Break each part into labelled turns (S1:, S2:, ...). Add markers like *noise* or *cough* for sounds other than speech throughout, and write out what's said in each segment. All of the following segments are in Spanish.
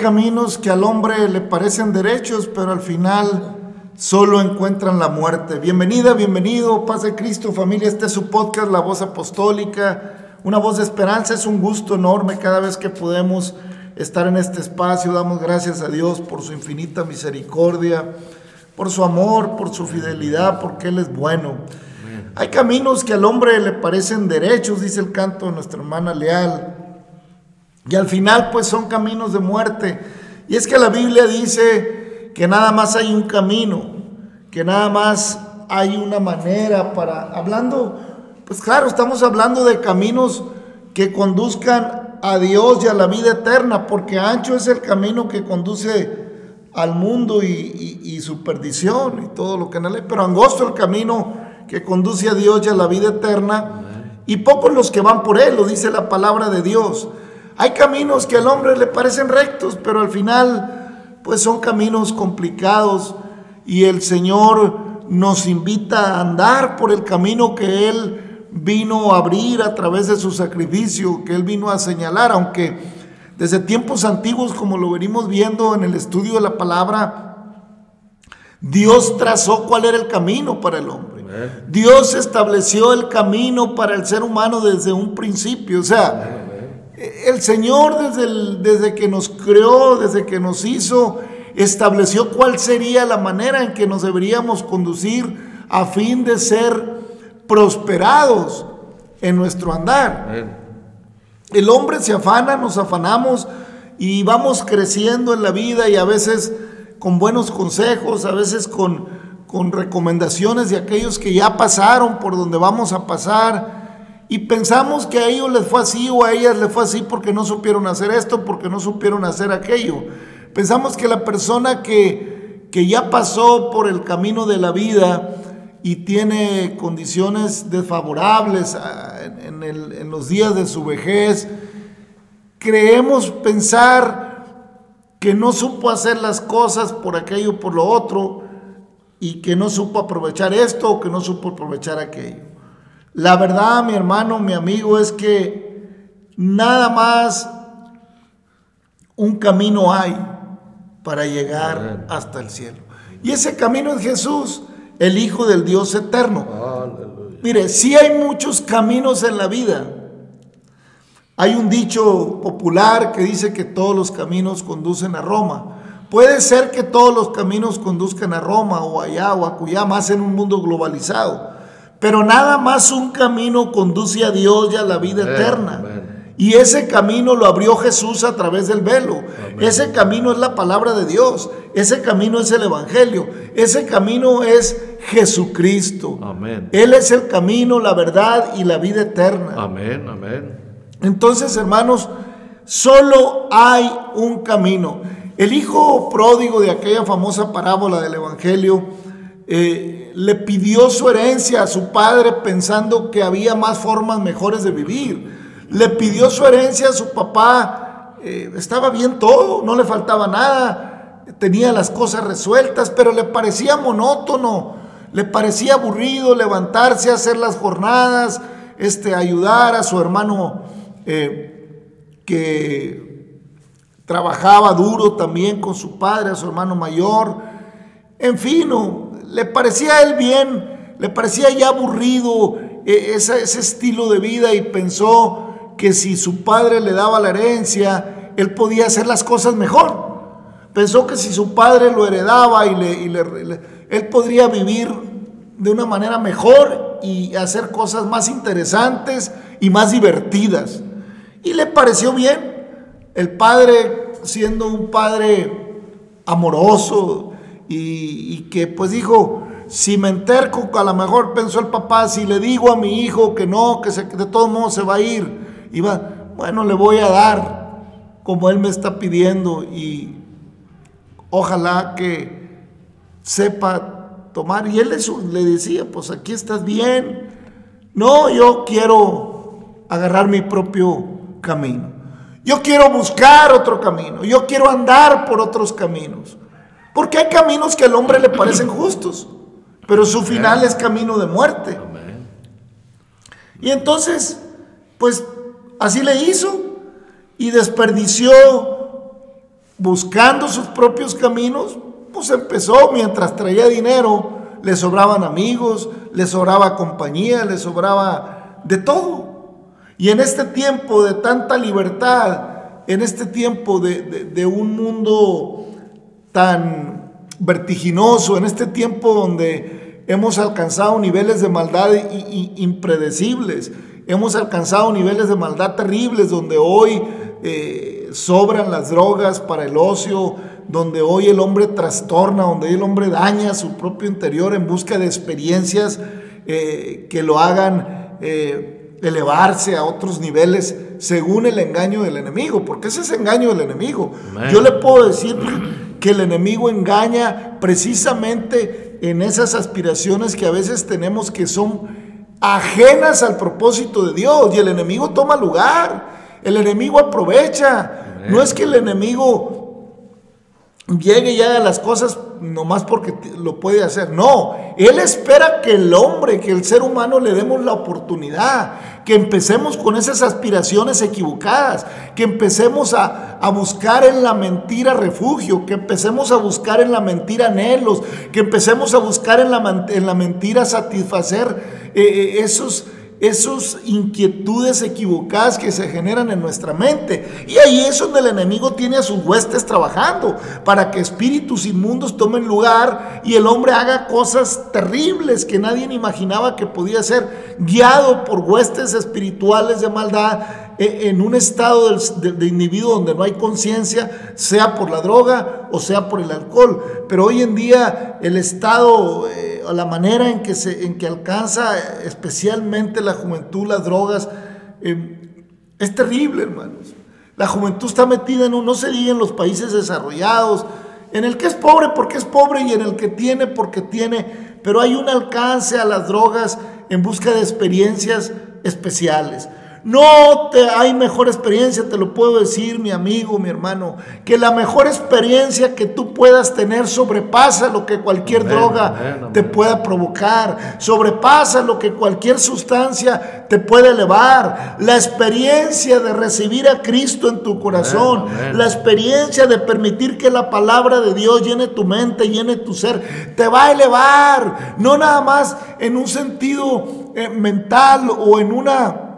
S1: caminos que al hombre le parecen derechos, pero al
S2: final solo encuentran la muerte. Bienvenida, bienvenido, paz de Cristo, familia. Este es su podcast, La Voz Apostólica, una voz de esperanza. Es un gusto enorme cada vez que podemos estar en este espacio. Damos gracias a Dios por su infinita misericordia, por su amor, por su fidelidad, porque Él es bueno. Hay caminos que al hombre le parecen derechos, dice el canto de nuestra hermana Leal. Y al final pues son caminos de muerte. Y es que la Biblia dice que nada más hay un camino, que nada más hay una manera para, hablando, pues claro, estamos hablando de caminos que conduzcan a Dios y a la vida eterna, porque ancho es el camino que conduce al mundo y, y- y su perdición y todo lo que en él hay, pero angosto el camino que conduce a Dios y a la vida eterna, y pocos los que van por él, lo dice la palabra de Dios. Hay caminos que al hombre le parecen rectos, pero al final pues son caminos complicados y el Señor nos invita a andar por el camino que Él vino a abrir a través de su sacrificio, que Él vino a señalar, aunque desde tiempos antiguos, como lo venimos viendo en el estudio de la palabra, Dios trazó cuál era el camino para el hombre. Dios estableció el camino para el ser humano desde un principio. O sea, el Señor desde, el- desde que nos creó, desde que nos hizo, estableció cuál sería la manera en que nos deberíamos conducir a fin de ser prosperados en nuestro andar. El hombre se afana, nos afanamos y vamos creciendo en la vida y a veces con buenos consejos, a veces con, con recomendaciones de aquellos que ya pasaron por donde vamos a pasar y pensamos que a ellos les fue así o a ellas les fue así porque no supieron hacer esto, porque no supieron hacer aquello. Pensamos que la persona que, que ya pasó por el camino de la vida y tiene condiciones desfavorables ah, en, los días de su vejez, creemos pensar que no supo hacer las cosas por aquello, por lo otro, y que no supo aprovechar esto o que no supo aprovechar aquello. La verdad, mi hermano, mi amigo, es que nada más un camino hay para llegar hasta el cielo. Y ese camino es Jesús, el Hijo del Dios eterno. Mire, si hay muchos caminos en la vida. Hay un dicho popular que dice que todos los caminos conducen a Roma. Puede ser que todos los caminos conduzcan a Roma o allá o acullá, más en un mundo globalizado. Pero nada más un camino conduce a Dios y a la vida eterna. Y ese camino lo abrió Jesús a través del velo. Ese camino es la palabra de Dios. Ese camino es el Evangelio. Ese camino es Jesucristo.
S3: Amén.
S2: Él es el camino, la verdad y la vida eterna.
S3: Amén, amén.
S2: Entonces, hermanos, solo hay un camino. El hijo pródigo de aquella famosa parábola del Evangelio eh, le pidió su herencia a su padre pensando que había más formas mejores de vivir. Le pidió su herencia a su papá, eh, estaba bien todo, no le faltaba nada, tenía las cosas resueltas, pero le parecía monótono, le parecía aburrido levantarse, hacer las jornadas, este, ayudar a su hermano eh, que trabajaba duro también con su padre, a su hermano mayor, en fin, le parecía a él bien, le parecía ya aburrido eh, ese estilo de vida y pensó, que si su padre le daba la herencia, él podía hacer las cosas mejor. Pensó que si su padre lo heredaba y, le, él podría vivir de una manera mejor y hacer cosas más interesantes y más divertidas. Y le pareció bien. El padre, siendo un padre amoroso y, y que pues dijo, si me enterco, a lo mejor pensó el papá, si le digo a mi hijo que no, que, que de todos modos se va a ir, iba, bueno, le voy a dar como él me está pidiendo y ojalá que sepa tomar. Y él le decía, pues aquí estás bien. No, yo quiero agarrar mi propio camino. Yo quiero buscar otro camino. Yo quiero andar por otros caminos. Porque hay caminos que al hombre le parecen justos, pero su final es camino de muerte. Y entonces, pues Así le hizo y desperdició buscando sus propios caminos, pues empezó mientras traía dinero, le sobraban amigos, le sobraba compañía, le sobraba de todo. Y en este tiempo de tanta libertad, en este tiempo de, un mundo tan vertiginoso, en este tiempo donde hemos alcanzado niveles de maldad impredecibles, Hemos alcanzado niveles de maldad terribles donde hoy eh, sobran las drogas para el ocio, donde hoy el hombre trastorna, donde hoy el hombre daña su propio interior en busca de experiencias eh, que lo hagan eh, elevarse a otros niveles según el engaño del enemigo, porque ese es engaño del enemigo. Yo le puedo decir que el enemigo engaña precisamente en esas aspiraciones que a veces tenemos que son ajenas al propósito de Dios y el enemigo toma lugar, el enemigo aprovecha. No es que el enemigo llegue y haga las cosas nomás porque lo puede hacer. No, Él espera que el hombre, que el ser humano le demos la oportunidad, que empecemos con esas aspiraciones equivocadas, que empecemos a, buscar en la mentira refugio, que empecemos a buscar en la mentira anhelos, que empecemos a buscar en la, en la mentira satisfacer eh, eh, esos esas inquietudes equivocadas que se generan en nuestra mente. Y ahí es donde el enemigo tiene a sus huestes trabajando para que espíritus inmundos tomen lugar y el hombre haga cosas terribles que nadie imaginaba que podía ser, guiado por huestes espirituales de maldad e, en un estado de, individuo donde no hay conciencia, sea por la droga o sea por el alcohol. Pero hoy en día el estado... Eh, la manera en que, se, en que alcanza especialmente la juventud las drogas, eh, es terrible, hermanos. La juventud está metida en un, no se diga en los países desarrollados, en el que es pobre porque es pobre y en el que tiene porque tiene, pero hay un alcance a las drogas en busca de experiencias especiales. No te, hay mejor experiencia, te lo puedo decir, mi amigo, mi hermano, que la mejor experiencia que tú puedas tener sobrepasa lo que cualquier droga te pueda provocar, sobrepasa lo que cualquier sustancia te puede elevar. La experiencia de recibir a Cristo en tu corazón, la experiencia de permitir que la palabra de Dios llene tu mente, llene tu ser, te va a elevar, no nada más en un sentido eh, mental o en una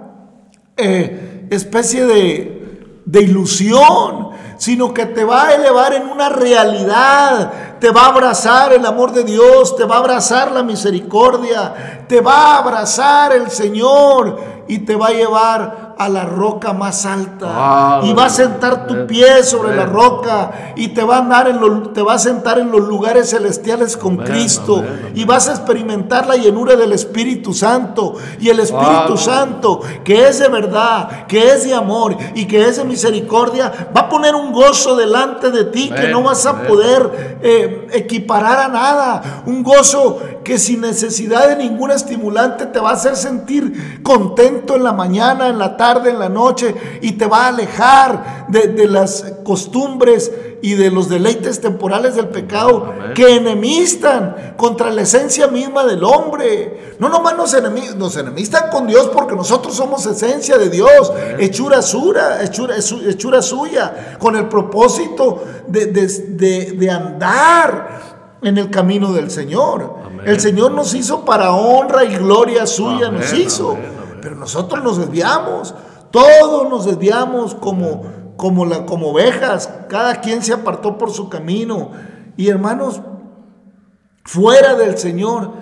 S2: eh, especie de, de ilusión, sino que te va a elevar en una realidad, te va a abrazar el amor de Dios, te va a abrazar la misericordia, te va a abrazar el Señor y te va a llevar a la roca más alta. Y va a sentar tu pie sobre la roca y te va a andar en te va a sentar en los lugares celestiales con Cristo. y vas a experimentar la llenura del Espíritu Santo. Y el Espíritu Santo que es de verdad, que es de amor y que es de misericordia, va a poner un gozo delante de ti que no vas a poder eh, equiparar a nada, un gozo que sin necesidad de ningún estimulante te va a hacer sentir contento en la mañana, en la tarde, en la noche y te va a alejar de, las costumbres y de los deleites temporales del pecado que enemistan contra la esencia misma del hombre. No nomás nos, nos enemistan con Dios porque nosotros somos esencia de Dios, hechura, sura, hechura, hechura suya, con el propósito de, de andar en el camino del Señor. El Señor nos hizo para honra y gloria suya, nos hizo. Pero nosotros nos desviamos. Todos nos desviamos como, como, la, como ovejas. Cada quien se apartó por su camino. Y hermanos, fuera del Señor,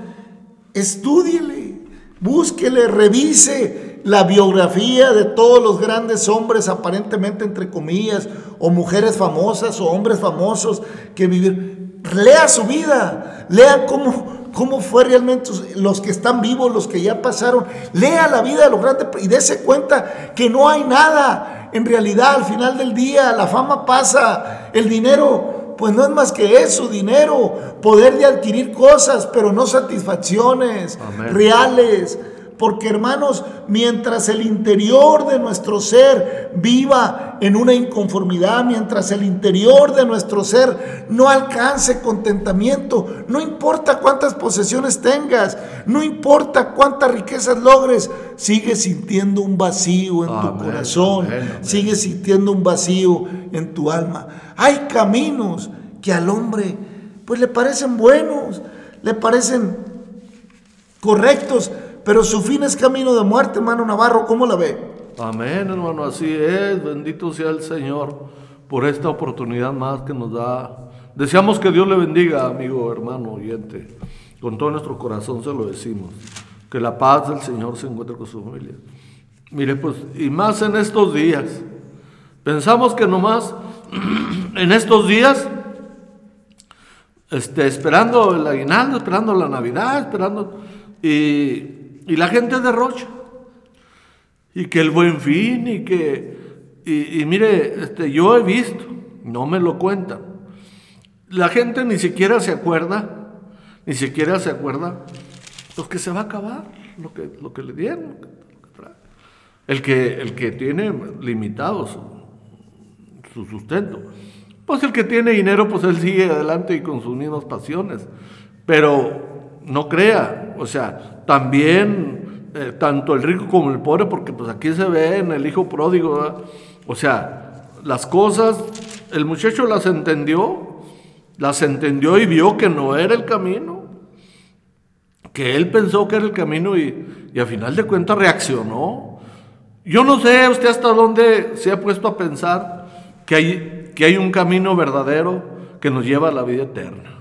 S2: estúdiele, búsquele, revise la biografía de todos los grandes hombres, aparentemente entre comillas, o mujeres famosas o hombres famosos que vivieron lea su vida, lea cómo, cómo fue realmente los que están vivos, los que ya pasaron. Lea la vida de los grandes y dése cuenta que no hay nada. En realidad, al final del día, la fama pasa, el dinero, pues no es más que eso, dinero, poder de adquirir cosas, pero no satisfacciones reales. Porque hermanos, mientras el interior de nuestro ser viva en una inconformidad, mientras el interior de nuestro ser no alcance contentamiento, no importa cuántas posesiones tengas, no importa cuántas riquezas logres, sigues sintiendo un vacío en tu corazón, sigues sintiendo un vacío en tu alma. Hay caminos que al hombre pues le parecen buenos, le parecen correctos, pero su fin es camino de muerte, hermano Navarro, ¿cómo la ve?
S3: Amén, hermano, así es. Bendito sea el Señor por esta oportunidad más que nos da. Deseamos que Dios le bendiga, amigo, hermano, oyente. Con todo nuestro corazón se lo decimos. Que la paz del Señor se encuentre con su familia. Mire, pues, y más en estos días. Pensamos que nomás *clears throat* en estos días, este, esperando el aguinaldo, esperando la Navidad, esperando. Y y la gente derrocha. Y que el buen fin y que... Y, mire, este, yo he visto, no me lo cuentan. La gente ni siquiera se acuerda, ni siquiera se acuerda lo que se va a acabar, lo que, lo que le dieron. El que, el que tiene limitado su, su sustento. Pues el que tiene dinero, pues él sigue adelante y con sus mismas pasiones. Pero no crea, o sea, también eh, tanto el rico como el pobre, porque pues aquí se ve en el hijo pródigo, o sea, las cosas, el muchacho las entendió, las entendió y vio que no era el camino, que él pensó que era el camino y, y a final de cuentas reaccionó. Yo no sé usted hasta dónde se ha puesto a pensar que hay, que hay un camino verdadero que nos lleva a la vida eterna.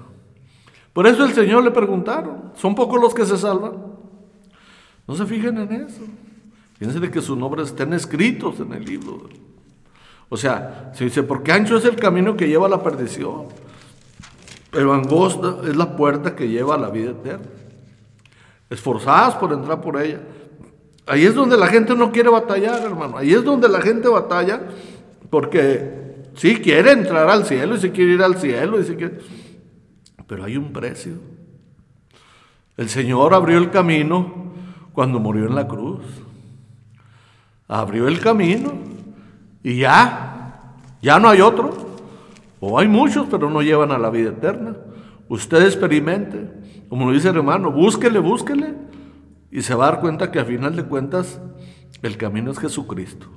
S3: Por eso el Señor le preguntaron, ¿son pocos los que se salvan? No se fijen en eso. Fíjense de que sus nombres estén escritos en el libro. O sea, se dice, porque ancho es el camino que lleva a la perdición, pero angosta es la puerta que lleva a la vida eterna. Esforzadas por entrar por ella. Ahí es donde la gente no quiere batallar, hermano. Ahí es donde la gente batalla porque sí quiere entrar al cielo y si quiere ir al cielo y si quiere... Pero hay un precio. El Señor abrió el camino cuando murió en la cruz. abrió el camino y ya, ya no hay otro. O hay muchos, pero no llevan a la vida eterna. Usted experimente, como lo dice el hermano, búsquele, búsquele y se va a dar cuenta que a final de cuentas el camino es Jesucristo.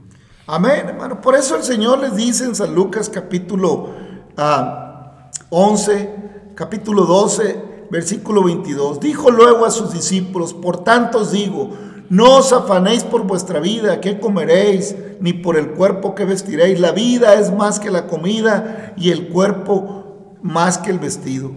S2: Amén, hermano. Por eso el Señor les dice en San Lucas capítulo 11, ah, capítulo 12, versículo 22. Dijo luego a sus discípulos, por tanto os digo, no os afanéis por vuestra vida, qué comeréis, ni por el cuerpo que vestiréis. La vida es más que la comida y el cuerpo más que el vestido.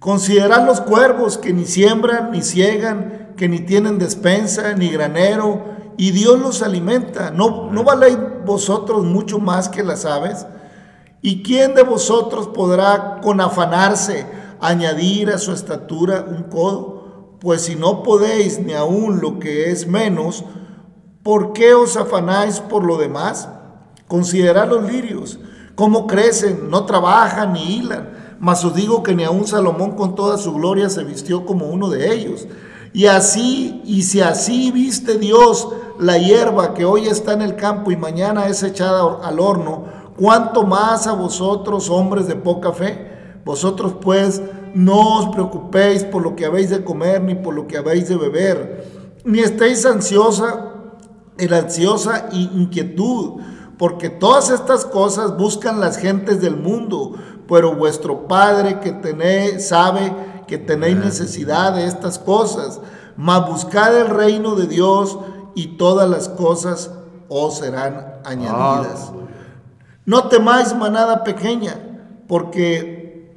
S2: Considerad los cuervos que ni siembran, ni ciegan, que ni tienen despensa, ni granero, y Dios los alimenta. ¿No, ¿No valéis vosotros mucho más que las aves? ¿Y quién de vosotros podrá con afanarse añadir a su estatura un codo? Pues si no podéis ni aún lo que es menos, ¿por qué os afanáis por lo demás? Considerad los lirios, cómo crecen, no trabajan ni hilan mas os digo que ni aun Salomón con toda su gloria se vistió como uno de ellos. Y así, y si así viste Dios la hierba que hoy está en el campo y mañana es echada al horno, ¿cuánto más a vosotros, hombres de poca fe? Vosotros pues no os preocupéis por lo que habéis de comer ni por lo que habéis de beber, ni estéis ansiosa, el ansiosa inquietud, porque todas estas cosas buscan las gentes del mundo, pero vuestro Padre que tenéis, sabe que tenéis necesidad de estas cosas, mas buscad el reino de Dios y todas las cosas os serán añadidas. No temáis manada pequeña, porque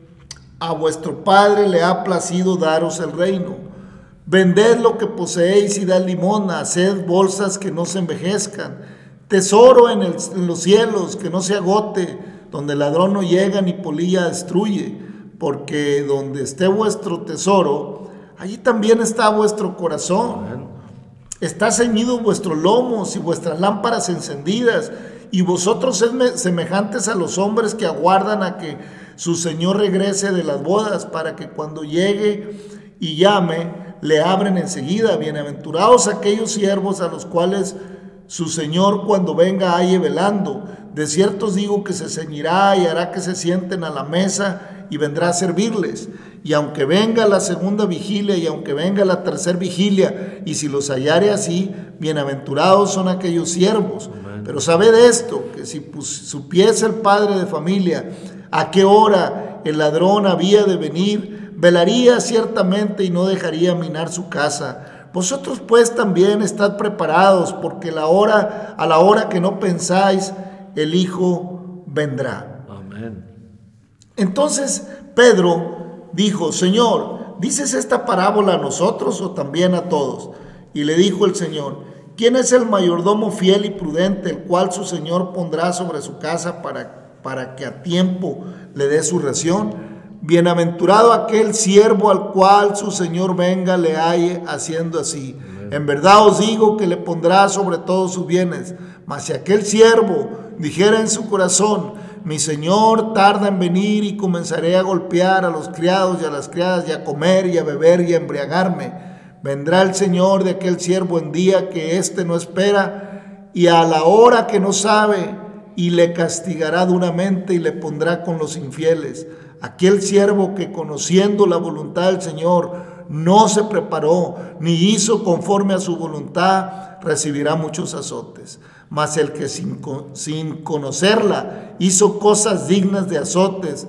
S2: a vuestro Padre le ha placido daros el reino. Vended lo que poseéis y dad limona, haced bolsas que no se envejezcan, tesoro en, en los cielos que no se agote donde el ladrón no llega ni polilla destruye, porque donde esté vuestro tesoro, allí también está vuestro corazón. Está ceñido vuestros lomos y vuestras lámparas encendidas, y vosotros sed semejantes a los hombres que aguardan a que su Señor regrese de las bodas, para que cuando llegue y llame, le abren enseguida. Bienaventurados aquellos siervos a los cuales su Señor cuando venga halle velando. De cierto os digo que se ceñirá y hará que se sienten a la mesa y vendrá a servirles. Y aunque venga la segunda vigilia y aunque venga la tercera vigilia, y si los hallare así, bienaventurados son aquellos siervos. Pero sabed esto, que si supiese el padre de familia a qué hora el ladrón había de venir, velaría ciertamente y no dejaría minar su casa. Vosotros pues también estad preparados, porque la hora, a la hora que no pensáis, el Hijo vendrá. Amén. Entonces Pedro dijo, Señor, ¿dices esta parábola a nosotros o también a todos? Y le dijo el Señor, ¿quién es el mayordomo fiel y prudente, el cual su Señor pondrá sobre su casa para, para que a tiempo le dé su ración? Bienaventurado aquel siervo al cual su Señor venga le halle haciendo así. En verdad os digo que le pondrá sobre todos sus bienes. Mas si aquel siervo dijera en su corazón, mi Señor tarda en venir y comenzaré a golpear a los criados y a las criadas y a comer y a beber y a embriagarme. Vendrá el Señor de aquel siervo en día que éste no espera y a la hora que no sabe y le castigará duramente y le pondrá con los infieles. Aquel siervo que conociendo la voluntad del Señor no se preparó ni hizo conforme a su voluntad, recibirá muchos azotes mas el que sin, sin conocerla hizo cosas dignas de azotes,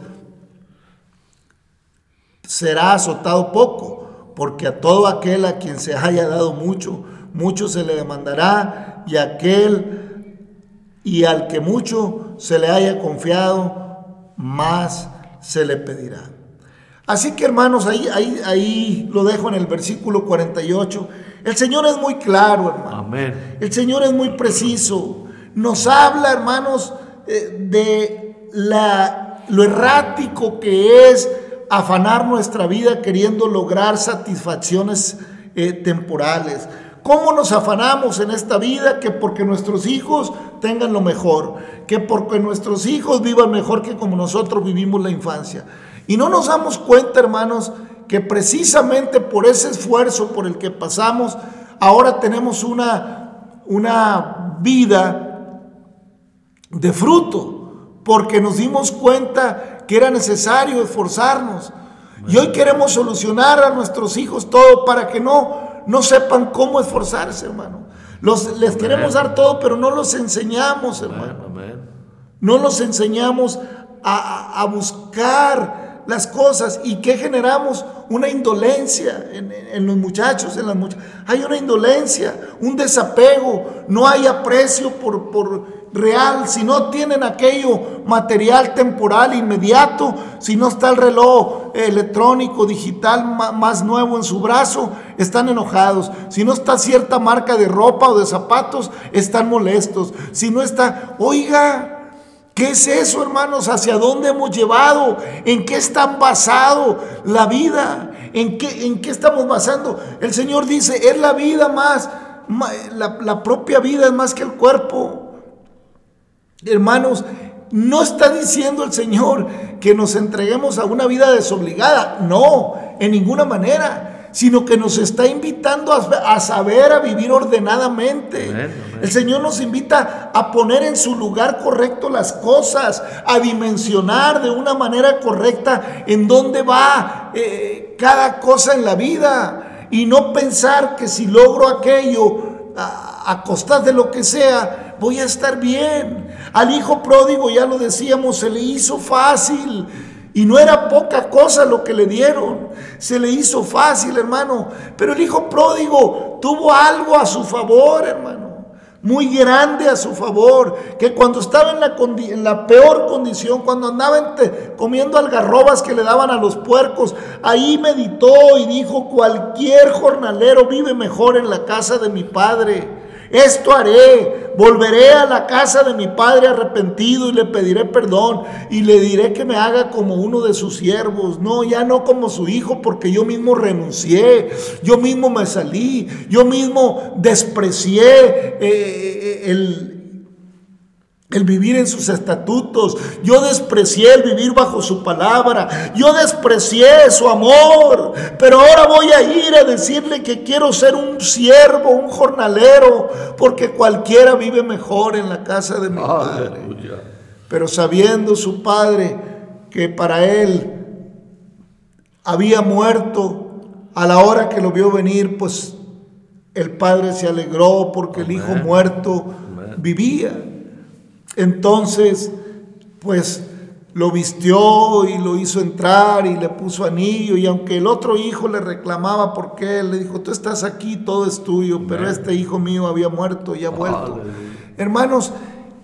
S2: será azotado poco, porque a todo aquel a quien se haya dado mucho, mucho se le demandará, y aquel y al que mucho se le haya confiado, más se le pedirá. Así que hermanos, ahí, ahí, ahí lo dejo en el versículo 48 el Señor es muy claro, hermano. Amén. El Señor es muy preciso. Nos habla, hermanos, eh, de la, lo errático que es afanar nuestra vida queriendo lograr satisfacciones eh, temporales. ¿Cómo nos afanamos en esta vida? Que porque nuestros hijos tengan lo mejor, que porque nuestros hijos vivan mejor que como nosotros vivimos la infancia. Y no nos damos cuenta, hermanos, que precisamente por ese esfuerzo por el que pasamos, ahora tenemos una, una vida de fruto, porque nos dimos cuenta que era necesario esforzarnos. Y hoy queremos solucionar a nuestros hijos todo para que no, no sepan cómo esforzarse, hermano. Los, les queremos dar todo, pero no los enseñamos, hermano. No los enseñamos a, a buscar las cosas y que generamos una indolencia en, los muchachos, en las muchachas. Hay una indolencia, un desapego, no hay aprecio por, por real, si no tienen aquello material, temporal, inmediato, si no está el reloj electrónico, digital más nuevo en su brazo, están enojados. Si no está cierta marca de ropa o de zapatos, están molestos. Si no está, oiga, ¿Qué es eso, hermanos? ¿Hacia dónde hemos llevado? ¿En qué están basado la vida? ¿En qué, ¿En qué estamos basando? El Señor dice, es la vida más, la, la propia vida es más que el cuerpo. Hermanos, no está diciendo el Señor que nos entreguemos a una vida desobligada. No, en ninguna manera sino que nos está invitando a, saber, a vivir ordenadamente. El Señor nos invita a poner en su lugar correcto las cosas, a dimensionar de una manera correcta en dónde va eh, cada cosa en la vida y no pensar que si logro aquello a, a costas de lo que sea, voy a estar bien. Al hijo pródigo, ya lo decíamos, se le hizo fácil y no era poca cosa lo que le dieron. Se le hizo fácil, hermano. Pero el hijo pródigo tuvo algo a su favor, hermano. Muy grande a su favor. Que cuando estaba en la, peor condición, cuando andaba comiendo algarrobas que le daban a los puercos, ahí meditó y dijo, cualquier jornalero vive mejor en la casa de mi padre esto haré, volveré a la casa de mi padre arrepentido y le pediré perdón y le diré que me haga como uno de sus siervos, no, ya no como su hijo, porque yo mismo renuncié, yo mismo me salí, yo mismo desprecié eh, eh, el el vivir en sus estatutos. Yo desprecié el vivir bajo su palabra. Yo desprecié su amor. Pero ahora voy a ir a decirle que quiero ser un siervo, un jornalero, porque cualquiera vive mejor en la casa de mi padre. Pero sabiendo su padre que para él había muerto a la hora que lo vio venir, pues el padre se alegró porque el hijo muerto vivía. Entonces, pues lo vistió y lo hizo entrar y le puso anillo y aunque el otro hijo le reclamaba por qué, le dijo, tú estás aquí, todo es tuyo, pero este hijo mío había muerto y ha vuelto. Hermanos,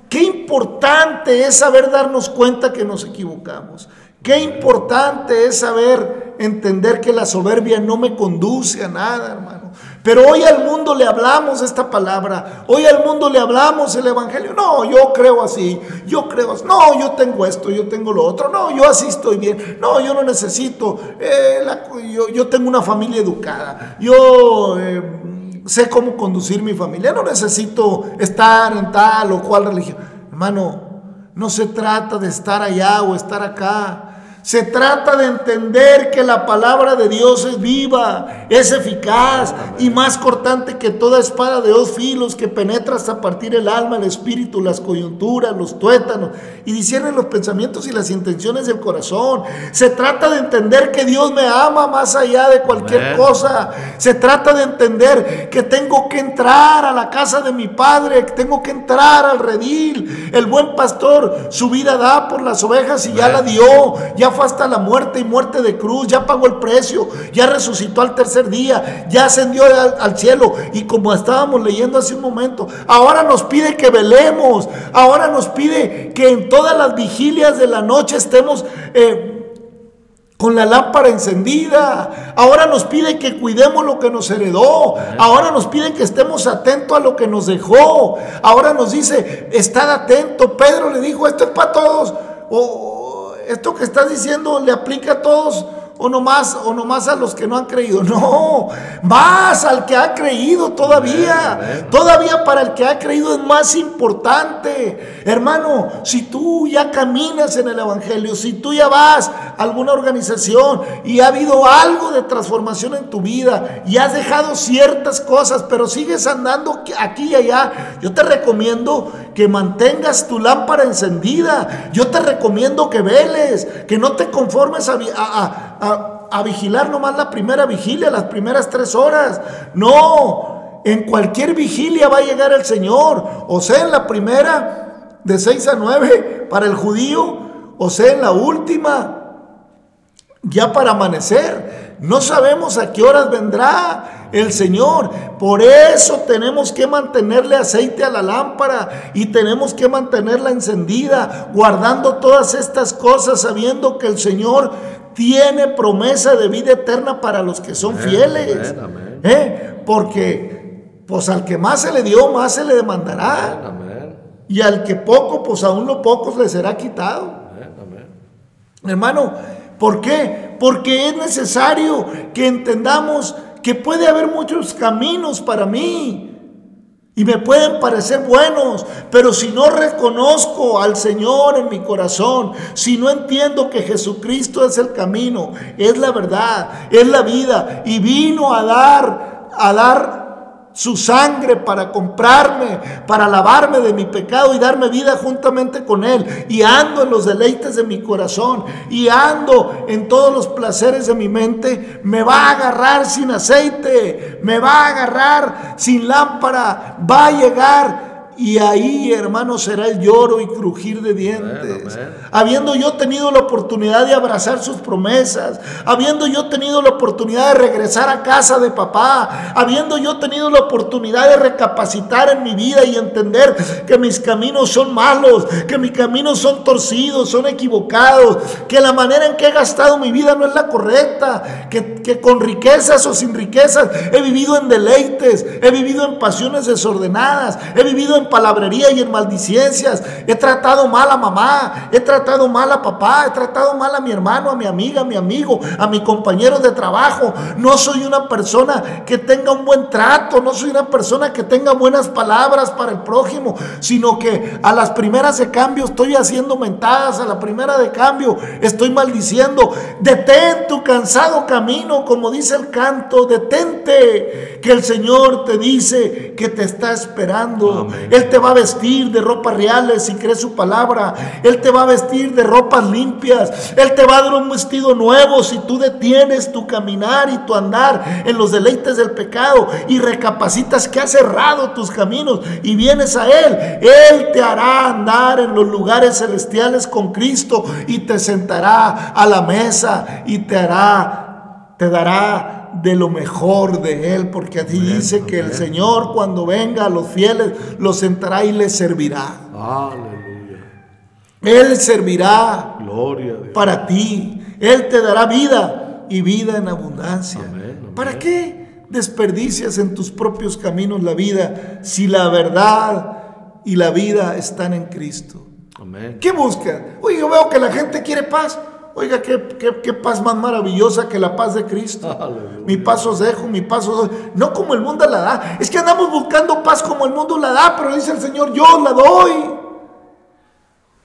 S2: qué importante es saber darnos cuenta que nos equivocamos. Qué importante es saber entender que la soberbia no me conduce a nada, hermano. Pero hoy al mundo le hablamos esta palabra, hoy al mundo le hablamos el Evangelio. No, yo creo así, yo creo así. No, yo tengo esto, yo tengo lo otro. No, yo así estoy bien. No, yo no necesito. Eh, yo, tengo una familia educada. Yo eh, sé cómo conducir mi familia. No necesito estar en tal o cual religión. Hermano, no se trata de estar allá o estar acá. Se trata de entender que la palabra de Dios es viva, es eficaz y más cortante que toda espada de dos filos que penetra hasta partir el alma, el espíritu, las coyunturas, los tuétanos y discierne los pensamientos y las intenciones del corazón. Se trata de entender que Dios me ama más allá de cualquier cosa. Se trata de entender que tengo que entrar a la casa de mi Padre, que tengo que entrar al redil. El buen pastor su vida da por las ovejas y ya la dio, ya hasta la muerte y muerte de cruz, ya pagó el precio, ya resucitó al tercer día, ya ascendió al, cielo. Y como estábamos leyendo hace un momento, ahora nos pide que velemos, ahora nos pide que en todas las vigilias de la noche estemos... Eh, con la lámpara encendida. Ahora nos pide que cuidemos lo que nos heredó. Ahora nos pide que estemos atentos a lo que nos dejó. Ahora nos dice, estad atento. Pedro le dijo, esto es para todos. Esto que estás diciendo le aplica a todos o nomás, o nomás a los que no han creído. *laughs* No, más al que ha creído todavía. Todavía para el que ha creído es más importante. Hermano, si tú ya caminas en el Evangelio, si tú ya vas a alguna organización y ha habido algo de transformación en tu vida y has dejado ciertas cosas, pero sigues andando aquí y allá, yo te recomiendo que mantengas tu lámpara encendida. Yo te recomiendo que veles, que no te conformes a, a, vigilar nomás la primera vigilia, las primeras tres horas. No, en cualquier vigilia va a llegar el Señor. O sea, en la primera, de seis a nueve para el judío, o sea, en la última, ya para amanecer. No sabemos a qué horas vendrá el Señor. Por eso tenemos que mantenerle aceite a la lámpara y tenemos que mantenerla encendida, guardando todas estas cosas, sabiendo que el Señor tiene promesa de vida eterna para los que son fieles. ¿Eh? Porque pues al que más se le dio, más se le demandará. Y al que poco, pues aún lo poco le será quitado. Hermano, ¿por qué? Porque es necesario que entendamos que puede haber muchos caminos para mí. Y me pueden parecer buenos, pero si no reconozco al Señor en mi corazón, si no entiendo que Jesucristo es el camino, es la verdad, es la vida, y vino a dar, a dar su sangre para comprarme, para lavarme de mi pecado y darme vida juntamente con Él. Y ando en los deleites de mi corazón y ando en todos los placeres de mi mente. Me va a agarrar sin aceite, me va a agarrar sin lámpara, va a llegar y ahí, hermano, será el lloro y crujir de dientes. Habiendo yo tenido la oportunidad de abrazar sus promesas, habiendo yo tenido la oportunidad de regresar a casa de papá, habiendo yo tenido la oportunidad de recapacitar en mi vida y entender que mis caminos son malos, que mis caminos son torcidos, son equivocados, que la manera en que he gastado mi vida no es la correcta, que, que con riquezas o sin riquezas he vivido en deleites, he vivido en pasiones desordenadas, he vivido en palabrería y en maldiciencias. He tratado mal a mamá, he tratado mal a papá, he tratado mal a mi hermano, a mi amiga, a mi amigo, a mi compañero de trabajo. No soy una persona que tenga un buen trato, no soy una persona que tenga buenas palabras para el prójimo, sino que a las primeras de cambio estoy haciendo mentadas, a la primera de cambio estoy maldiciendo. Detén tu cansado camino, como dice el canto, detente, que el Señor te dice que te está esperando. Él te va a vestir de ropas reales si crees su palabra. Él te va a vestir de ropas limpias. Él te va a dar un vestido nuevo si tú detienes tu caminar y tu andar en los deleites del pecado y recapacitas que has cerrado tus caminos y vienes a Él. Él te hará andar en los lugares celestiales con Cristo y te sentará a la mesa y te hará, te dará de lo mejor de Él, porque así dice que el Señor cuando venga a los fieles los sentará y les servirá. Aleluya. Él servirá Gloria para ti. Él te dará vida y vida en abundancia. ¿Para qué desperdicias en tus propios caminos la vida si la verdad y la vida están en Cristo? ¿Qué buscan? Oye, yo veo que la gente quiere paz. Oiga, qué, paz más maravillosa que la paz de Cristo. Mi paso os dejo, mi paso No como el mundo la da. Es que andamos buscando paz como el mundo la da, pero dice el Señor, yo la doy.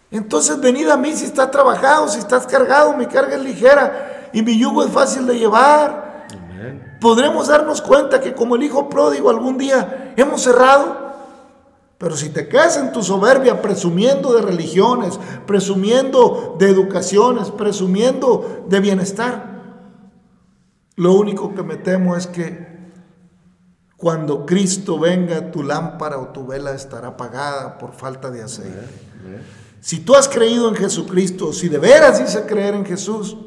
S2: Entonces venid a mí si estás trabajado, si estás cargado, mi carga es ligera y mi yugo es fácil de llevar. Podremos darnos cuenta que como el hijo pródigo algún día hemos cerrado pero si te quedas en tu soberbia presumiendo de religiones, presumiendo de educaciones, presumiendo de bienestar, lo único que me temo es que cuando Cristo venga, tu lámpara o tu vela estará apagada por falta de aceite. Si tú has creído en Jesucristo, si de veras dice creer en Jesús,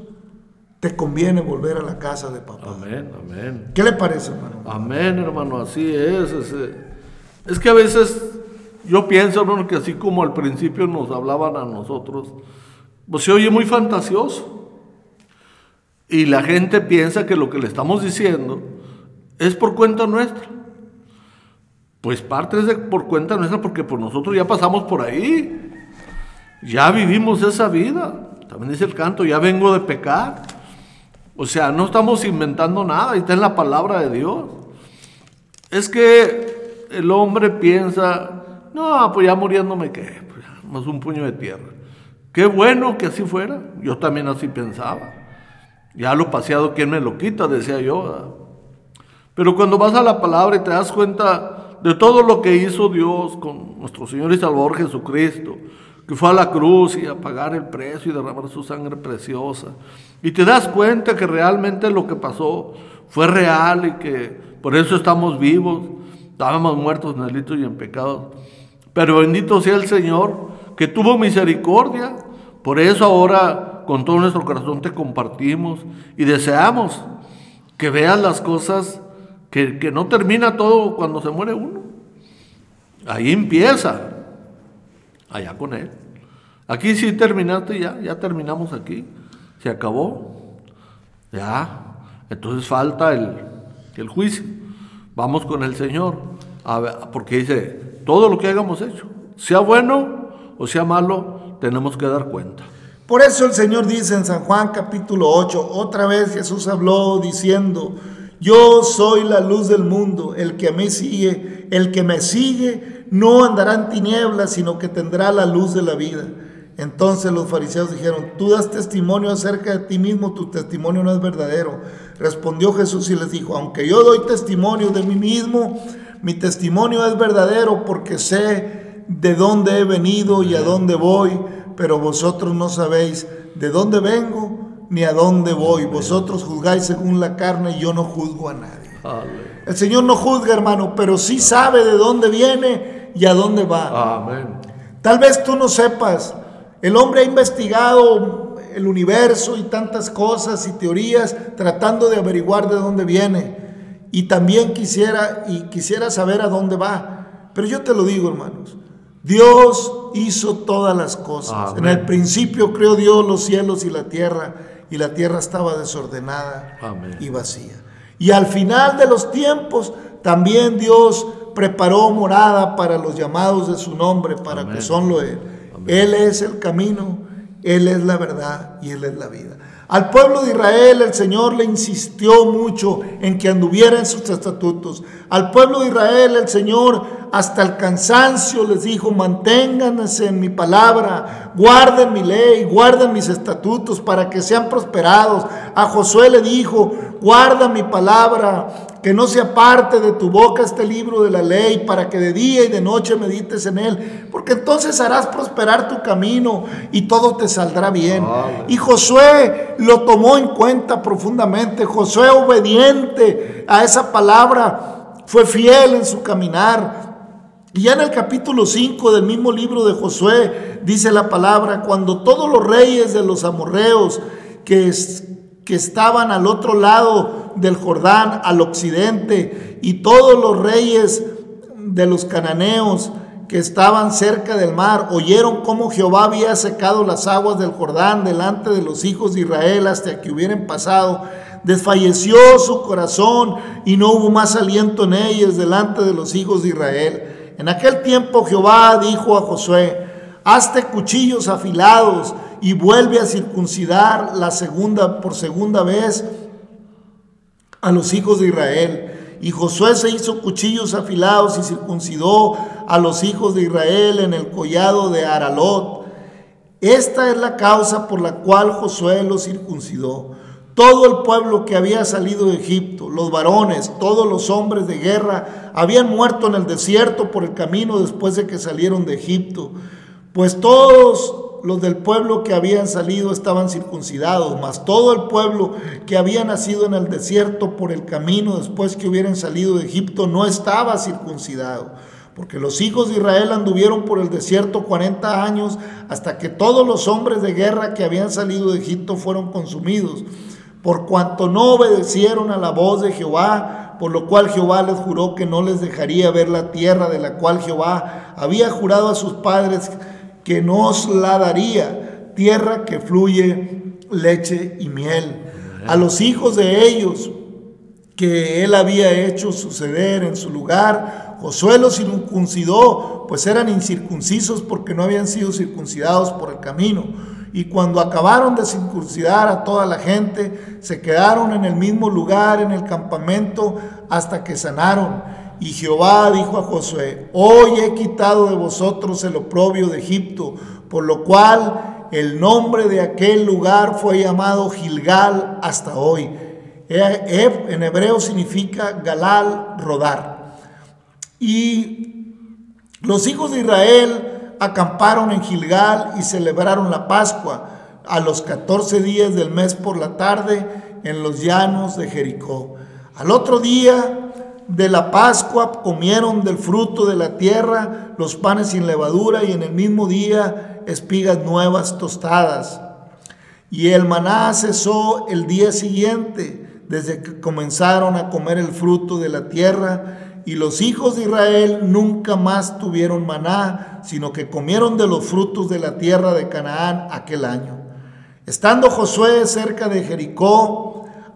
S2: te conviene volver a la casa de papá.
S3: Amén, amén.
S2: ¿Qué le parece, hermano?
S3: Amén, hermano, así es. Es, es que a veces yo pienso, hermano, que así como al principio nos hablaban a nosotros, pues se oye muy fantasioso. Y la gente piensa que lo que le estamos diciendo es por cuenta nuestra. Pues parte es de, por cuenta nuestra porque por nosotros ya pasamos por ahí. Ya vivimos esa vida. También dice el canto, ya vengo de pecar. O sea, no estamos inventando nada, está en la palabra de Dios. Es que el hombre piensa, no, pues ya muriéndome qué, pues más un puño de tierra. Qué bueno que así fuera, yo también así pensaba. Ya lo paseado, ¿quién me lo quita? Decía yo. Pero cuando vas a la palabra y te das cuenta de todo lo que hizo Dios con nuestro Señor y Salvador Jesucristo, que fue a la cruz y a pagar el precio y derramar su sangre preciosa. Y te das cuenta que realmente lo que pasó fue real y que por eso estamos vivos. Estábamos muertos en delitos y en pecados. Pero bendito sea el Señor que tuvo misericordia. Por eso ahora con todo nuestro corazón te compartimos y deseamos que veas las cosas que, que no termina todo cuando se muere uno. Ahí empieza allá con Él. Aquí sí terminaste ya, ya terminamos aquí, se acabó, ya, entonces falta el, el juicio. Vamos con el Señor, porque dice, todo lo que hayamos hecho, sea bueno o sea malo, tenemos que dar cuenta.
S2: Por eso el Señor dice en San Juan capítulo 8, otra vez Jesús habló diciendo, yo soy la luz del mundo, el que me sigue, el que me sigue no andará en tinieblas, sino que tendrá la luz de la vida. Entonces los fariseos dijeron, tú das testimonio acerca de ti mismo, tu testimonio no es verdadero. Respondió Jesús y les dijo, aunque yo doy testimonio de mí mismo, mi testimonio es verdadero porque sé de dónde he venido y a dónde voy, pero vosotros no sabéis de dónde vengo ni a dónde voy. Vosotros juzgáis según la carne y yo no juzgo a nadie. El Señor no juzga, hermano, pero sí sabe de dónde viene y a dónde va.
S3: Amén.
S2: Tal vez tú no sepas. El hombre ha investigado el universo y tantas cosas y teorías tratando de averiguar de dónde viene. Y también quisiera y quisiera saber a dónde va. Pero yo te lo digo, hermanos. Dios hizo todas las cosas. En el principio creó Dios los cielos y la tierra y la tierra estaba desordenada y vacía. Y al final de los tiempos también Dios preparó morada para los llamados de su nombre, para que son lo Él. Él es el camino, Él es la verdad y Él es la vida. Al pueblo de Israel el Señor le insistió mucho en que anduviera en sus estatutos. Al pueblo de Israel el Señor hasta el cansancio les dijo, manténganse en mi palabra, guarden mi ley, guarden mis estatutos para que sean prosperados. A Josué le dijo, guarda mi palabra, que no se aparte de tu boca este libro de la ley, para que de día y de noche medites en él, porque entonces harás prosperar tu camino y todo te saldrá bien. Y Josué lo tomó en cuenta profundamente, Josué obediente a esa palabra, fue fiel en su caminar. Y ya en el capítulo 5 del mismo libro de Josué dice la palabra, cuando todos los reyes de los amorreos que, que estaban al otro lado del Jordán, al occidente, y todos los reyes de los cananeos que estaban cerca del mar, oyeron cómo Jehová había secado las aguas del Jordán delante de los hijos de Israel hasta que hubieran pasado. Desfalleció su corazón y no hubo más aliento en ellos delante de los hijos de Israel. En aquel tiempo Jehová dijo a Josué, hazte cuchillos afilados y vuelve a circuncidar la segunda por segunda vez a los hijos de Israel. Y Josué se hizo cuchillos afilados y circuncidó a los hijos de Israel en el collado de Aralot. Esta es la causa por la cual Josué los circuncidó. Todo el pueblo que había salido de Egipto, los varones, todos los hombres de guerra, habían muerto en el desierto por el camino después de que salieron de Egipto. Pues todos los del pueblo que habían salido estaban circuncidados, mas todo el pueblo que había nacido en el desierto por el camino después que hubieran salido de Egipto no estaba circuncidado. Porque los hijos de Israel anduvieron por el desierto 40 años hasta que todos los hombres de guerra que habían salido de Egipto fueron consumidos. Por cuanto no obedecieron a la voz de Jehová, por lo cual Jehová les juró que no les dejaría ver la tierra de la cual Jehová había jurado a sus padres que nos la daría, tierra que fluye leche y miel. A los hijos de ellos que él había hecho suceder en su lugar, Josué los circuncidó, pues eran incircuncisos porque no habían sido circuncidados por el camino. Y cuando acabaron de circuncidar a toda la gente, se quedaron en el mismo lugar, en el campamento, hasta que sanaron. Y Jehová dijo a Josué, hoy he quitado de vosotros el oprobio de Egipto, por lo cual el nombre de aquel lugar fue llamado Gilgal hasta hoy. Eb en hebreo significa Galal, rodar. Y los hijos de Israel acamparon en Gilgal y celebraron la Pascua a los 14 días del mes por la tarde en los llanos de Jericó. Al otro día de la Pascua comieron del fruto de la tierra los panes sin levadura y en el mismo día espigas nuevas tostadas. Y el maná cesó el día siguiente, desde que comenzaron a comer el fruto de la tierra, y los hijos de Israel nunca más tuvieron maná, sino que comieron de los frutos de la tierra de Canaán aquel año. Estando Josué cerca de Jericó,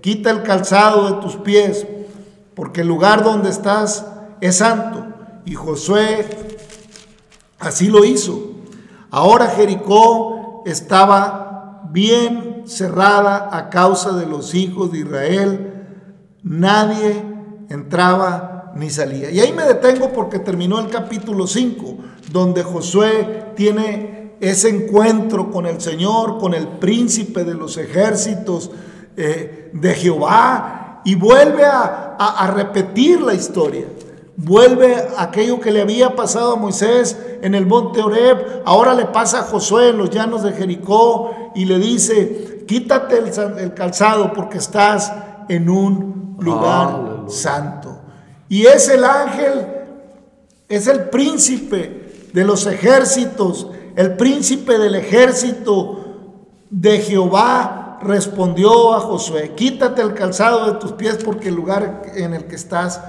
S2: quita el calzado de tus pies, porque el lugar donde estás es santo. Y Josué así lo hizo. Ahora Jericó estaba bien cerrada a causa de los hijos de Israel. Nadie entraba ni salía. Y ahí me detengo porque terminó el capítulo 5, donde Josué tiene ese encuentro con el Señor, con el príncipe de los ejércitos, eh, de Jehová y vuelve a, repetir la historia. Vuelve aquello que le había pasado a Moisés en el monte Oreb, ahora le pasa a Josué en los llanos de Jericó y le dice, quítate el, calzado porque estás en un lugar santo. Y es el ángel, es el príncipe de los ejércitos, el príncipe del ejército de Jehová respondió a Josué, quítate el calzado de tus pies porque el lugar en el que estás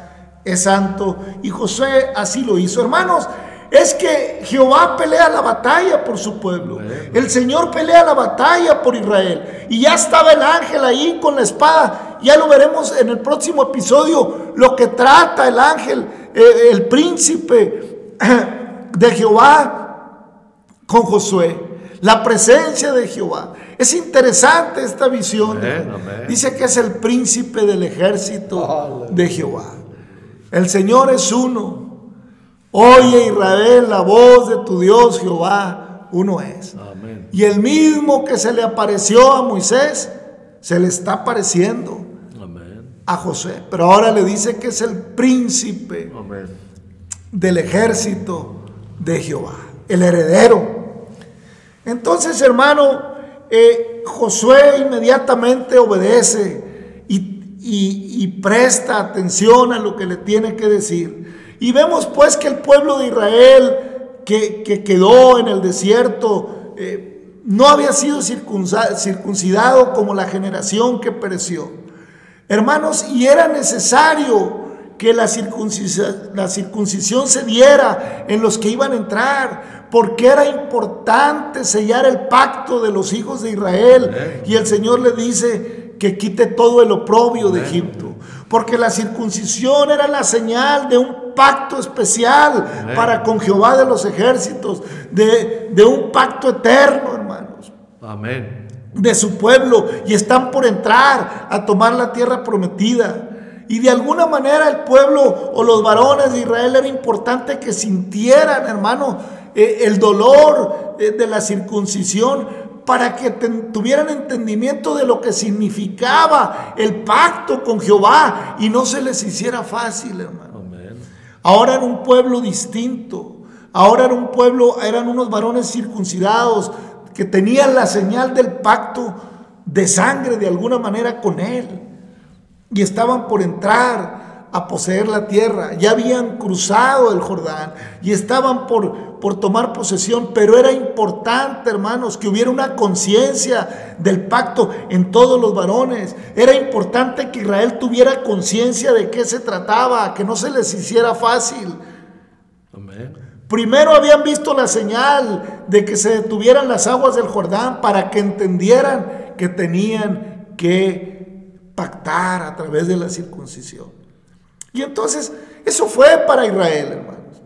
S2: es santo. Y Josué así lo hizo. Hermanos, es que Jehová pelea la batalla por su pueblo. El Señor pelea la batalla por Israel. Y ya estaba el ángel ahí con la espada. Ya lo veremos en el próximo episodio, lo que trata el ángel, eh, el príncipe *clears throat* de Jehová con Josué. La presencia de Jehová. Es interesante esta visión. Dice que es el príncipe del ejército de Jehová. El Señor es uno. Oye Israel la voz de tu Dios Jehová, uno es. Y el mismo que se le apareció a Moisés, se le está apareciendo a José. Pero ahora le dice que es el príncipe del ejército de Jehová, el heredero. Entonces, hermano, eh, Josué inmediatamente obedece y, presta atención a lo que le tiene que decir. Y vemos pues que el pueblo de Israel que, quedó en el desierto eh, no había sido circuncidado como la generación que pereció. Hermanos, y era necesario que la la circuncisión se diera en los que iban a entrar, porque era importante sellar el pacto de los hijos de Israel. Y el Señor le dice que quite todo el oprobio de Egipto. Porque la circuncisión era la señal de un pacto especial para con Jehová de los ejércitos, de, de un pacto eterno, hermanos.
S3: Amén.
S2: De su pueblo. Y están por entrar a tomar la tierra prometida. Y de alguna manera el pueblo o los varones de Israel era importante que sintieran, hermano, eh, el dolor eh, de la circuncisión para que tuvieran entendimiento de lo que significaba el pacto con Jehová y no se les hiciera fácil, hermano. Ahora era un pueblo distinto. Ahora era un pueblo, eran unos varones circuncidados que tenían la señal del pacto de sangre de alguna manera con él. Y estaban por entrar a poseer la tierra, ya habían cruzado el Jordán y estaban por, por tomar posesión, pero era importante, hermanos, que hubiera una conciencia del pacto en todos los varones. Era importante que Israel tuviera conciencia de qué se trataba, que no se les hiciera fácil. Primero habían visto la señal de que se detuvieran las aguas del Jordán para que entendieran que tenían que pactar a través de la circuncisión. Y entonces, eso fue para Israel, hermanos.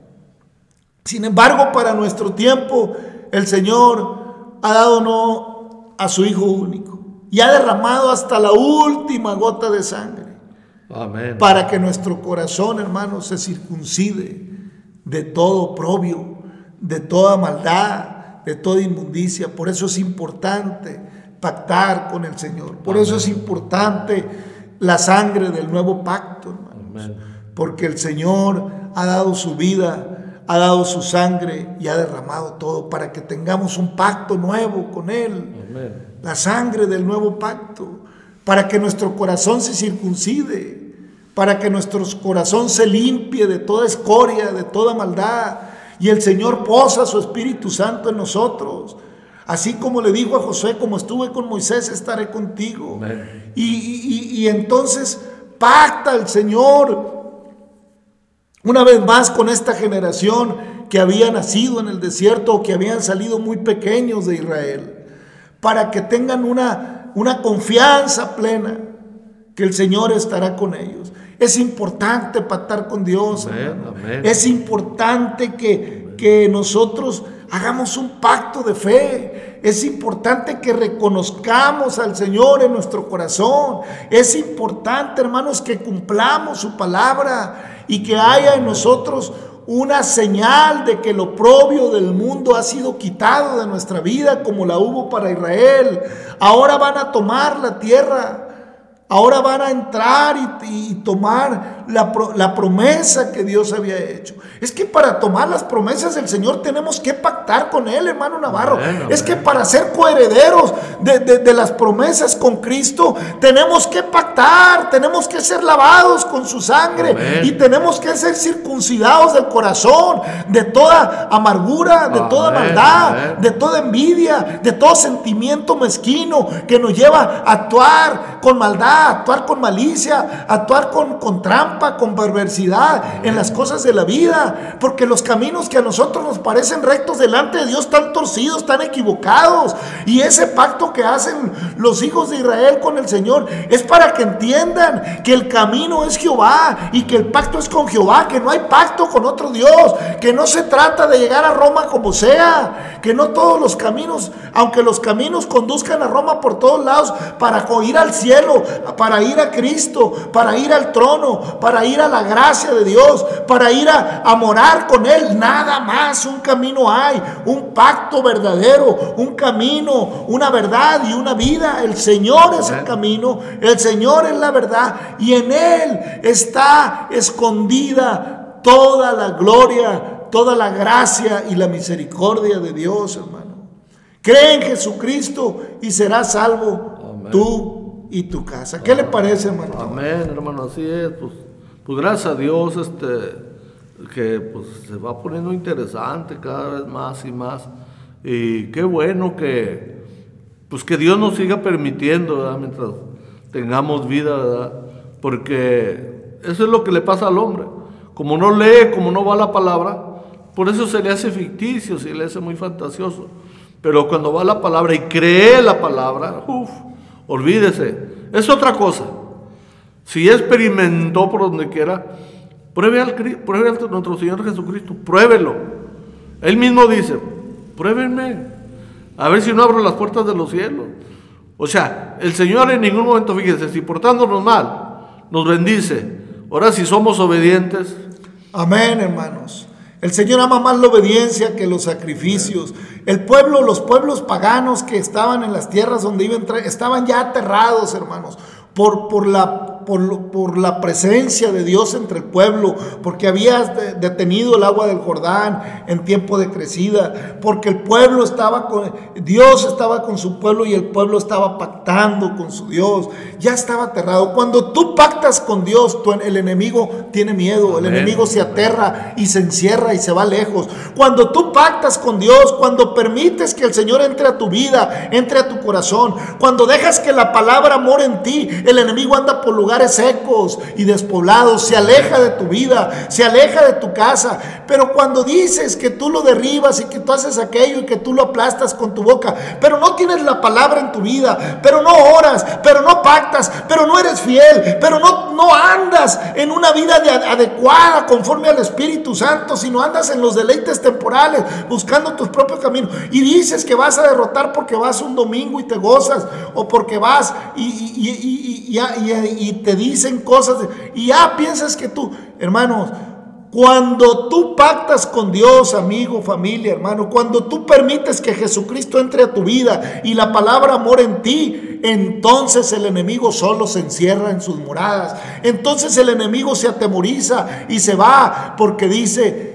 S2: Sin embargo, para nuestro tiempo, el Señor ha dado no a su Hijo único y ha derramado hasta la última gota de sangre. Amén. Para que nuestro corazón, hermanos, se circuncide de todo oprobio, de toda maldad, de toda inmundicia. Por eso es importante pactar con el Señor. Por eso es importante la sangre del nuevo pacto, Porque el Señor ha dado su vida, ha dado su sangre y ha derramado todo para que tengamos un pacto nuevo con Él. La sangre del nuevo pacto. Para que nuestro corazón se circuncide. Para que nuestro corazón se limpie de toda escoria, de toda maldad. Y el Señor posa su Espíritu Santo en nosotros. Así como le dijo a José, como estuve con Moisés, estaré contigo. Y, y entonces pacta el Señor una vez más con esta generación que había nacido en el desierto o que habían salido muy pequeños de Israel, para que tengan una, una confianza plena que el Señor estará con ellos. Es importante pactar con Dios. Es importante que, que nosotros hagamos un pacto de fe. Es importante que reconozcamos al Señor en nuestro corazón. Es importante, hermanos, que cumplamos su palabra y que haya en nosotros una señal de que lo propio del mundo ha sido quitado de nuestra vida como la hubo para Israel. Ahora van a tomar la tierra Ahora van a entrar y, tomar la, la, promesa que Dios había hecho. Es que para tomar las promesas del Señor tenemos que pactar con Él, hermano Navarro. es que para ser coherederos de, de, las promesas con Cristo, tenemos que pactar, tenemos que ser lavados con su sangre y tenemos que ser circuncidados del corazón, de toda amargura, de toda maldad, de toda envidia, de todo sentimiento mezquino que nos lleva a actuar con maldad actuar con malicia, actuar con, con trampa, con perversidad en las cosas de la vida. Porque los caminos que a nosotros nos parecen rectos delante de Dios están torcidos, están equivocados. Y ese pacto que hacen los hijos de Israel con el Señor es para que entiendan que el camino es Jehová y que el pacto es con Jehová, que no hay pacto con otro Dios, que no se trata de llegar a Roma como sea, que no todos los caminos, aunque los caminos conduzcan a Roma por todos lados para ir al cielo, para ir a Cristo, para ir al trono, para ir a la gracia de Dios, para ir a, morar con Él. Nada más, un camino hay, un pacto verdadero, un camino, una verdad y una vida. El Señor es el camino, el Señor es la verdad y en Él está escondida toda la gloria, toda la gracia y la misericordia de Dios, hermano. Cree en Jesucristo y serás salvo tú y tu casa. ¿Qué le parece, hermano?
S3: Amén, hermano, así es. Pues, pues gracias a Dios, este, que pues, se va poniendo interesante cada vez más y más. Y qué bueno que, pues que Dios nos siga permitiendo, mientras tengamos vida, ¿verdad? Porque eso es lo que le pasa al hombre. Como no lee, como no va la palabra, por eso se le hace ficticio, se le hace muy fantasioso. Pero cuando va la palabra y cree la palabra, uff, Olvídese. Es otra cosa. Si experimentó por donde quiera, pruebe al, nuestro Señor Jesucristo. Pruébelo. Él mismo dice, pruébenme. A ver si no abro las puertas de los cielos. O sea, el Señor en ningún momento, fíjense, si portándonos mal, nos bendice. Ahora si somos obedientes.
S2: Amén, hermanos. El Señor ama más la obediencia que los sacrificios. El pueblo, los pueblos paganos que estaban en las tierras donde iban, estaban ya aterrados, hermanos, por, por la por, por, la presencia de Dios entre el pueblo, porque habías detenido el agua del Jordán en tiempo de crecida, porque el pueblo estaba con, Dios estaba con su pueblo y el pueblo estaba pactando con su Dios, ya estaba aterrado. Cuando tú pactas con Dios, el enemigo tiene miedo, el enemigo se aterra y se encierra y se va lejos. Cuando tú pactas con Dios, cuando permites que el Señor entre a tu vida, entre a tu corazón, cuando dejas que la palabra more en ti, el enemigo anda por secos y despoblados, se aleja de tu vida, se aleja de tu casa. Pero cuando dices que tú lo derribas y que tú haces aquello y que tú lo aplastas con tu boca, pero no tienes la palabra en tu vida, pero no oras, pero no pactas, pero no eres fiel, pero no, no andas en una vida adecuada conforme al Espíritu Santo, sino andas en los deleites temporales, buscando tus propios caminos. Y dices que vas a derrotar porque vas un domingo y te gozas, o porque vas y, y te dicen cosas, y ya piensas que tú, hermanos, cuando tú pactas con Dios, amigo, familia, hermano, cuando tú permites que Jesucristo entre a tu vida y la palabra amor en ti, entonces el enemigo solo se encierra en sus moradas. Entonces el enemigo se atemoriza y se va porque dice,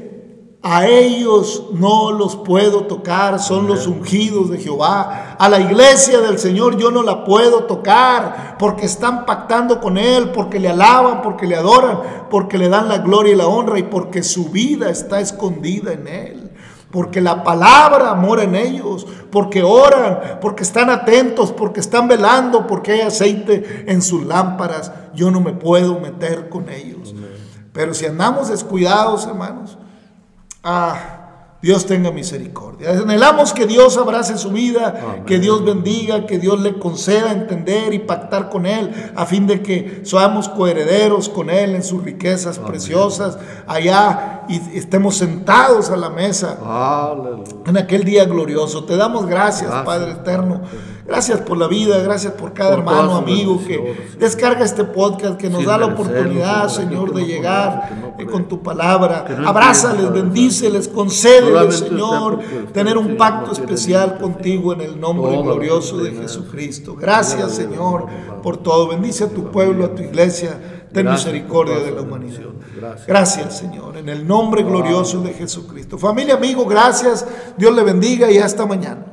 S2: a ellos no los puedo tocar, son los ungidos de Jehová. A la iglesia del Señor yo no la puedo tocar porque están pactando con Él, porque le alaban, porque le adoran, porque le dan la gloria y la honra y porque su vida está escondida en Él. Porque la palabra mora en ellos, porque oran, porque están atentos, porque están velando, porque hay aceite en sus lámparas. Yo no me puedo meter con ellos. Pero si andamos descuidados, hermanos, Ah, Dios tenga misericordia. Anhelamos que Dios abrace su vida, que Dios bendiga, que Dios le conceda entender y pactar con Él, a fin de que seamos coherederos con Él en sus riquezas preciosas allá y estemos sentados a la mesa en aquel día glorioso. Te damos gracias, Padre eterno. Gracias por la vida, gracias por cada hermano, amigo que descarga este podcast, que nos da la oportunidad, Señor, de llegar con tu palabra. Abrázales, bendíceles, concédeles, Señor, tener un pacto especial contigo en el nombre glorioso de Jesucristo. Gracias, Señor, por todo. Bendice a tu pueblo, a tu iglesia. Ten misericordia de la humanidad. Gracias, Señor, en el nombre glorioso de Jesucristo. Familia, amigo, gracias. Dios le bendiga y hasta mañana.